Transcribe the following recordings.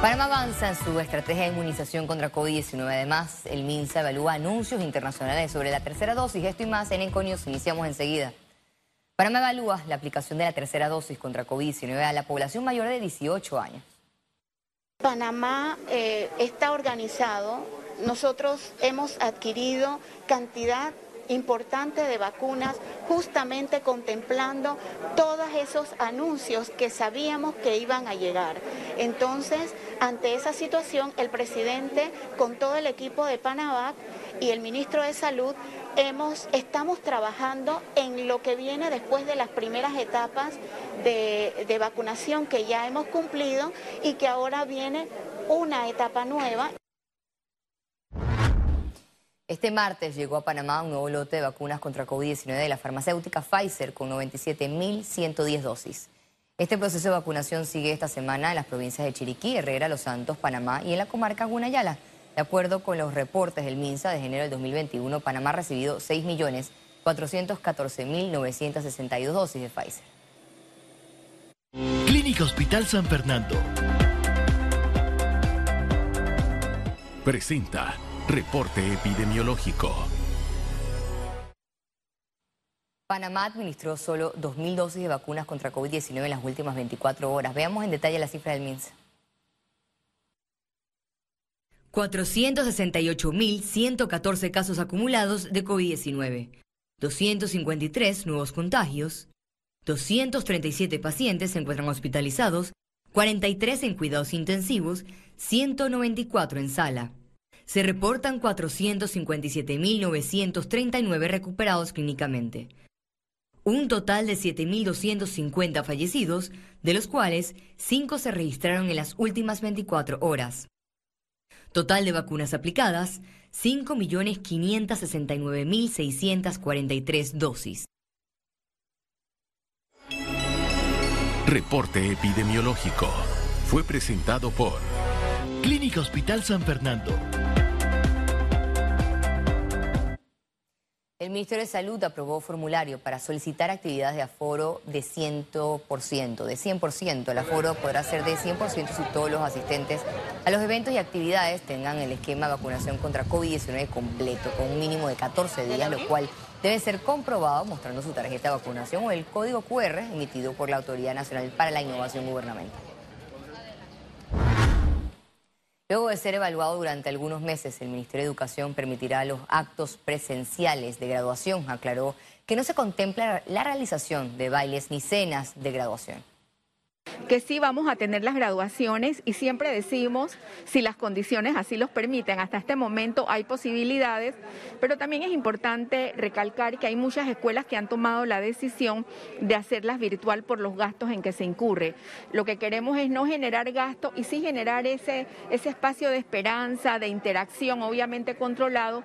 Panamá avanza en su estrategia de inmunización contra COVID-19. Además, el MINSA evalúa anuncios internacionales sobre la tercera dosis. Esto y más en Enconios iniciamos enseguida. Panamá evalúa la aplicación de la tercera dosis contra COVID-19 a la población mayor de 18 años. Panamá eh, está organizado. Nosotros hemos adquirido cantidad importante de vacunas, justamente contemplando todos esos anuncios que sabíamos que iban a llegar. Entonces, ante esa situación, el presidente, con todo el equipo de Panavac y el ministro de Salud, hemos, estamos trabajando en lo que viene después de las primeras etapas de, de vacunación que ya hemos cumplido y que ahora viene una etapa nueva. Este martes llegó a Panamá un nuevo lote de vacunas contra COVID-19 de la farmacéutica Pfizer con 97.110 dosis. Este proceso de vacunación sigue esta semana en las provincias de Chiriquí, Herrera, Los Santos, Panamá y en la comarca Gunayala. De acuerdo con los reportes del MINSA de enero del 2021, Panamá ha recibido 6.414.962 dosis de Pfizer. Clínica Hospital San Fernando. Presenta Reporte epidemiológico. Panamá administró solo 2.000 dosis de vacunas contra COVID-19 en las últimas 24 horas. Veamos en detalle la cifra del MINSA. 468.114 casos acumulados de COVID-19, 253 nuevos contagios, 237 pacientes se encuentran hospitalizados, 43 en cuidados intensivos, 194 en sala se reportan 457.939 recuperados clínicamente. Un total de 7.250 fallecidos, de los cuales 5 se registraron en las últimas 24 horas. Total de vacunas aplicadas, 5.569.643 dosis. Reporte epidemiológico. Fue presentado por Clínica Hospital San Fernando. El Ministerio de Salud aprobó formulario para solicitar actividades de aforo de 100%, de 100%. El aforo podrá ser de 100% si todos los asistentes a los eventos y actividades tengan el esquema de vacunación contra COVID-19 completo, con un mínimo de 14 días, lo cual debe ser comprobado mostrando su tarjeta de vacunación o el código QR emitido por la Autoridad Nacional para la Innovación Gubernamental. Luego de ser evaluado durante algunos meses, el Ministerio de Educación permitirá los actos presenciales de graduación. Aclaró que no se contempla la realización de bailes ni cenas de graduación que sí vamos a tener las graduaciones y siempre decimos, si las condiciones así los permiten, hasta este momento hay posibilidades, pero también es importante recalcar que hay muchas escuelas que han tomado la decisión de hacerlas virtual por los gastos en que se incurre. Lo que queremos es no generar gasto y sí generar ese, ese espacio de esperanza, de interacción, obviamente controlado.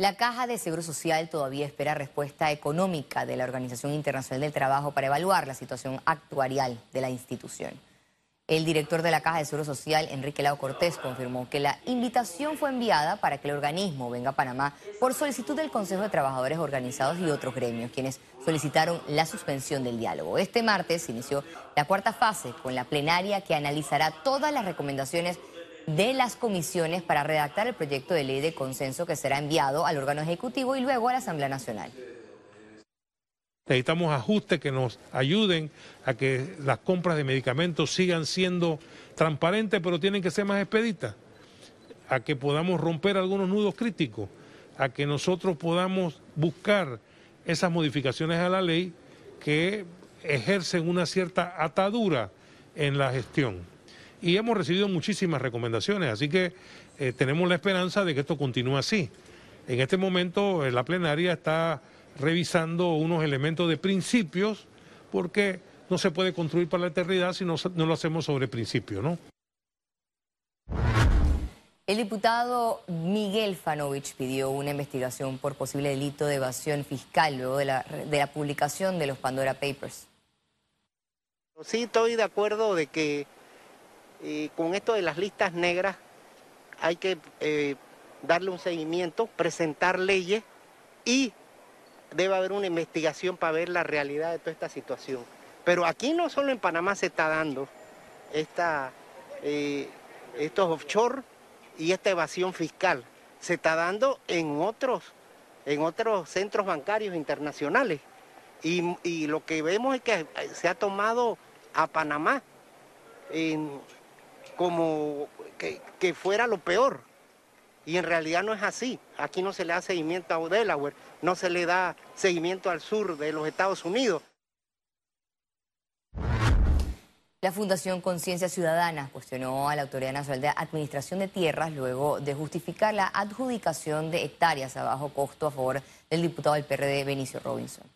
La Caja de Seguro Social todavía espera respuesta económica de la Organización Internacional del Trabajo para evaluar la situación actuarial de la institución. El director de la Caja de Seguro Social, Enrique Lau Cortés, confirmó que la invitación fue enviada para que el organismo venga a Panamá por solicitud del Consejo de Trabajadores Organizados y otros gremios, quienes solicitaron la suspensión del diálogo. Este martes inició la cuarta fase con la plenaria que analizará todas las recomendaciones de las comisiones para redactar el proyecto de ley de consenso que será enviado al órgano ejecutivo y luego a la Asamblea Nacional. Necesitamos ajustes que nos ayuden a que las compras de medicamentos sigan siendo transparentes, pero tienen que ser más expeditas, a que podamos romper algunos nudos críticos, a que nosotros podamos buscar esas modificaciones a la ley que ejercen una cierta atadura en la gestión y hemos recibido muchísimas recomendaciones, así que eh, tenemos la esperanza de que esto continúe así. En este momento eh, la plenaria está revisando unos elementos de principios porque no se puede construir para la eternidad si no, no lo hacemos sobre principios, ¿no? El diputado Miguel Fanovich pidió una investigación por posible delito de evasión fiscal luego de la, de la publicación de los Pandora Papers. Sí, estoy de acuerdo de que con esto de las listas negras hay que eh, darle un seguimiento, presentar leyes y debe haber una investigación para ver la realidad de toda esta situación. Pero aquí no solo en Panamá se está dando esta, eh, estos offshore y esta evasión fiscal, se está dando en otros, en otros centros bancarios internacionales. Y, lo que vemos es que se ha tomado a Panamá como que, fuera lo peor. Y en realidad no es así. Aquí no se le da seguimiento a Delaware, no se le da seguimiento al sur de los Estados Unidos. La Fundación Conciencia Ciudadana cuestionó a la Autoridad Nacional de Administración de Tierras luego de justificar la adjudicación de hectáreas a bajo costo a favor del diputado del PRD Benicio Robinson.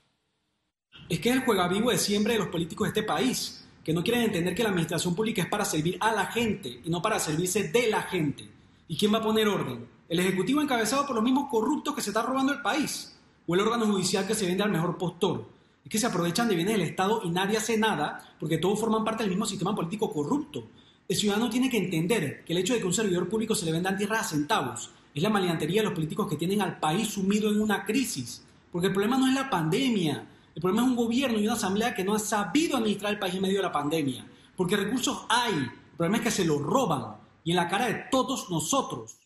Es que es el juega vivo de siempre de los políticos de este país, que no quieren entender que la administración pública es para servir a la gente y no para servirse de la gente. ¿Y quién va a poner orden? ¿El Ejecutivo encabezado por los mismos corruptos que se está robando el país? ¿O el órgano judicial que se vende al mejor postor? Es que se aprovechan de bienes del Estado y nadie hace nada porque todos forman parte del mismo sistema político corrupto. El ciudadano tiene que entender que el hecho de que un servidor público se le venda tierras a centavos es la maleantería de los políticos que tienen al país sumido en una crisis. Porque el problema no es la pandemia, el problema es un gobierno y una asamblea que no ha sabido administrar el país en medio de la pandemia. Porque recursos hay, el problema es que se los roban y en la cara de todos nosotros.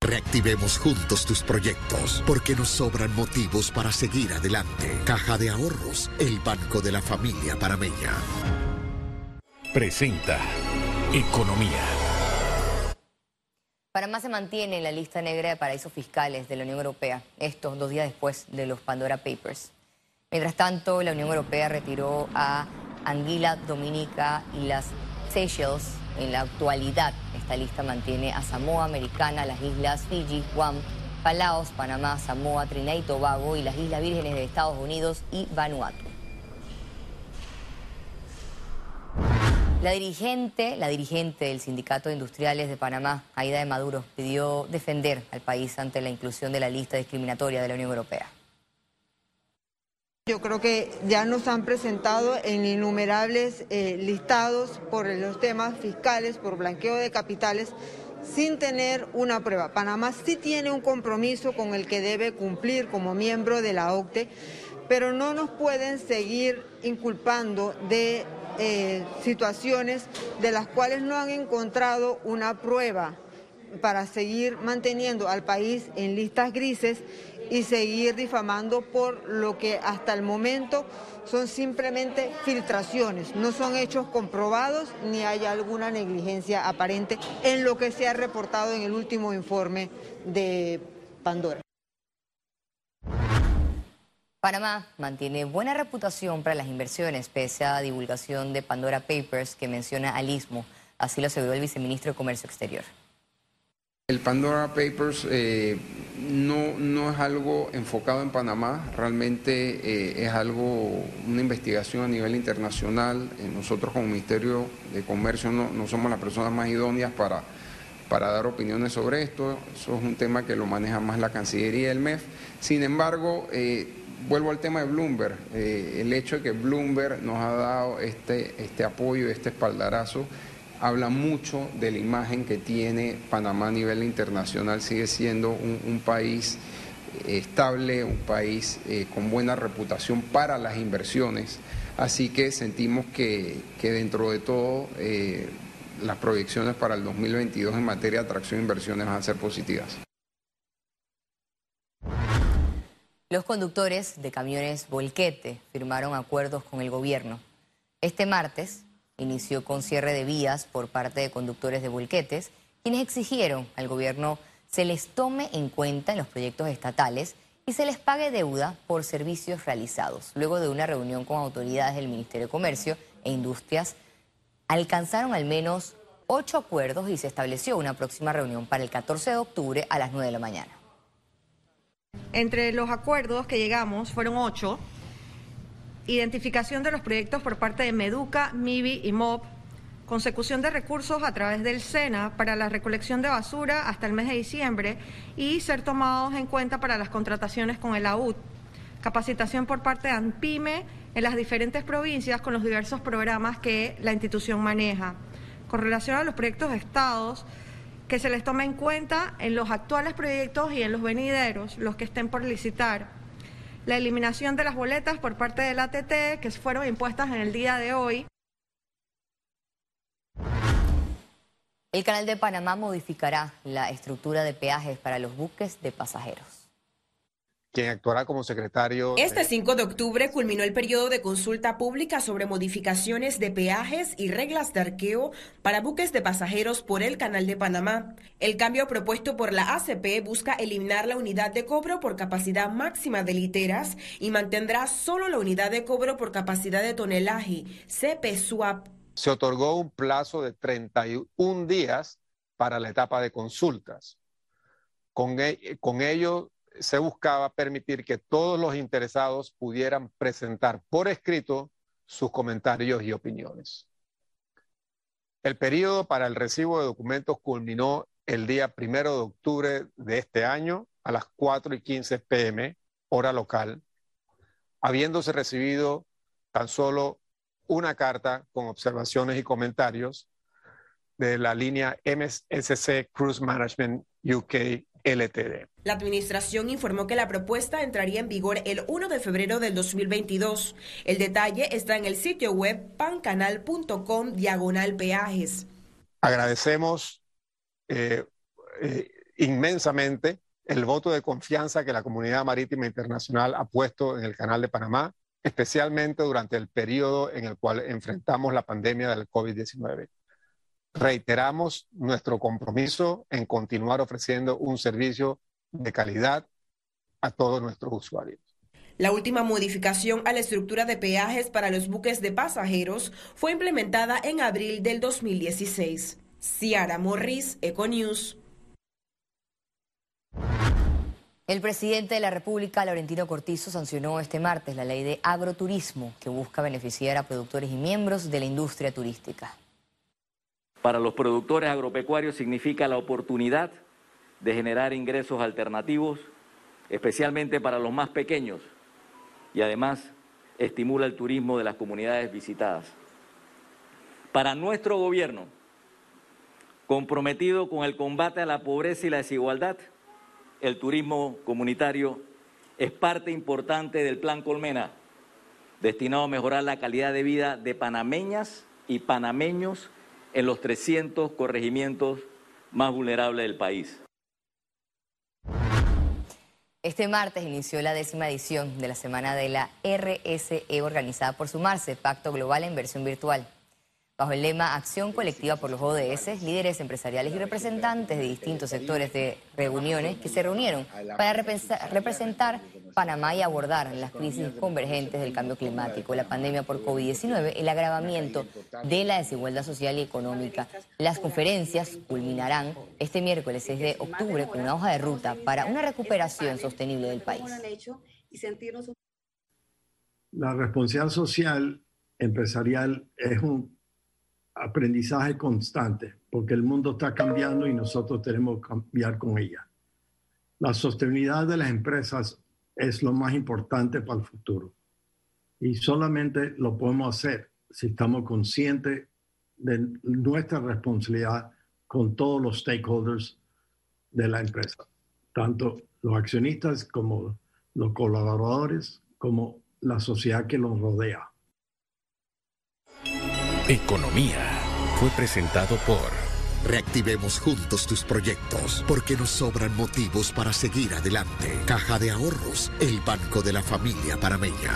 Reactivemos juntos tus proyectos, porque nos sobran motivos para seguir adelante. Caja de Ahorros, el banco de la familia parameña. Presenta Economía. Panamá se mantiene en la lista negra de paraísos fiscales de la Unión Europea, estos dos días después de los Pandora Papers. Mientras tanto, la Unión Europea retiró a Anguila, Dominica y las Seychelles en la actualidad, esta lista mantiene a Samoa Americana, las islas Fiji, Guam, Palaos, Panamá, Samoa, Trinidad y Tobago y las Islas Vírgenes de Estados Unidos y Vanuatu. La dirigente, la dirigente del Sindicato de Industriales de Panamá, Aida de Maduro, pidió defender al país ante la inclusión de la lista discriminatoria de la Unión Europea. Yo creo que ya nos han presentado en innumerables eh, listados por los temas fiscales, por blanqueo de capitales, sin tener una prueba. Panamá sí tiene un compromiso con el que debe cumplir como miembro de la OCTE, pero no nos pueden seguir inculpando de eh, situaciones de las cuales no han encontrado una prueba para seguir manteniendo al país en listas grises y seguir difamando por lo que hasta el momento son simplemente filtraciones, no son hechos comprobados ni hay alguna negligencia aparente en lo que se ha reportado en el último informe de Pandora. Panamá mantiene buena reputación para las inversiones pese a la divulgación de Pandora Papers que menciona al istmo, así lo aseguró el viceministro de Comercio Exterior. El Pandora Papers eh, no, no, es algo enfocado en Panamá, realmente eh, es algo, una investigación a nivel internacional. Eh, nosotros como Ministerio de Comercio no, no, somos las personas más idóneas para, para dar opiniones sobre esto, eso es un tema que lo maneja más la Cancillería y el MEF. Sin embargo, vuelvo al tema de Bloomberg, el hecho de que Bloomberg nos ha dado este, este apoyo, este espaldarazo, habla mucho de la imagen que tiene Panamá a nivel internacional, sigue siendo un, país eh, estable, un país eh, con buena reputación para las inversiones, así que sentimos que, dentro de todo eh, las proyecciones para el 2022 en materia de atracción de inversiones van a ser positivas. Los conductores de camiones Volquete firmaron acuerdos con el gobierno. Este martes, inició con cierre de vías por parte de conductores de volquetes, quienes exigieron al gobierno se les tome en cuenta en los proyectos estatales y se les pague deuda por servicios realizados. Luego de una reunión con autoridades del Ministerio de Comercio e Industrias, alcanzaron al menos ocho acuerdos y se estableció una próxima reunión para el 14 de octubre a las 9 de la mañana. Entre los acuerdos que llegamos fueron ocho. Identificación de los proyectos por parte de Meduca, MIBI y MOB, consecución de recursos a través del SENA para la recolección de basura hasta el mes de diciembre y ser tomados en cuenta para las contrataciones con el AUD, capacitación por parte de ANPIME en las diferentes provincias con los diversos programas que la institución maneja. Con relación a los proyectos de estados, que se les tome en cuenta en los actuales proyectos y en los venideros, los que estén por licitar la eliminación de las boletas por parte del ATT que fueron impuestas en el día de hoy. El Canal de Panamá modificará la estructura de peajes para los buques de pasajeros quien actuará como secretario. Este 5 de octubre culminó el periodo de consulta pública sobre modificaciones de peajes y reglas de arqueo para buques de pasajeros por el Canal de Panamá. El cambio propuesto por la ACP busca eliminar la unidad de cobro por capacidad máxima de literas y mantendrá solo la unidad de cobro por capacidad de tonelaje, CP SWAP. Se otorgó un plazo de 31 días para la etapa de consultas. Con, e, con ello se buscaba permitir que todos los interesados pudieran presentar por escrito sus comentarios y opiniones. El periodo para el recibo de documentos culminó el día primero de octubre de este año a las 4 y 15 pm, hora local, habiéndose recibido tan solo una carta con observaciones y comentarios de la línea MSC Cruise Management UK LTD. La administración informó que la propuesta entraría en vigor el 1 de febrero del 2022. El detalle está en el sitio web pancanal.com diagonal peajes. Agradecemos eh, eh, inmensamente el voto de confianza que la comunidad marítima internacional ha puesto en el Canal de Panamá, especialmente durante el periodo en el cual enfrentamos la pandemia del COVID-19 reiteramos nuestro compromiso en continuar ofreciendo un servicio de calidad a todos nuestros usuarios. La última modificación a la estructura de peajes para los buques de pasajeros fue implementada en abril del 2016. Ciara Morris, Econews. El presidente de la República, Laurentino Cortizo, sancionó este martes la ley de agroturismo que busca beneficiar a productores y miembros de la industria turística. Para los productores agropecuarios significa la oportunidad de generar ingresos alternativos, especialmente para los más pequeños, y además estimula el turismo de las comunidades visitadas. Para nuestro gobierno, comprometido con el combate a la pobreza y la desigualdad, el turismo comunitario es parte importante del Plan Colmena, destinado a mejorar la calidad de vida de panameñas y panameños en los 300 corregimientos más vulnerables del país. Este martes inició la décima edición de la Semana de la RSE organizada por Sumarse, Pacto Global en versión virtual. Bajo el lema Acción Colectiva por los ODS, líderes empresariales y representantes de distintos sectores de reuniones que se reunieron para representar Panamá y abordar las crisis convergentes del cambio climático, la pandemia por COVID-19, el agravamiento de la desigualdad social y económica. Las conferencias culminarán este miércoles 6 de octubre con una hoja de ruta para una recuperación sostenible del país. La responsabilidad social empresarial es un aprendizaje constante, porque el mundo está cambiando y nosotros tenemos que cambiar con ella. La sostenibilidad de las empresas es lo más importante para el futuro. Y solamente lo podemos hacer si estamos conscientes de nuestra responsabilidad con todos los stakeholders de la empresa, tanto los accionistas como los colaboradores, como la sociedad que los rodea. Economía fue presentado por... Reactivemos juntos tus proyectos, porque nos sobran motivos para seguir adelante. Caja de Ahorros, el banco de la familia parameña.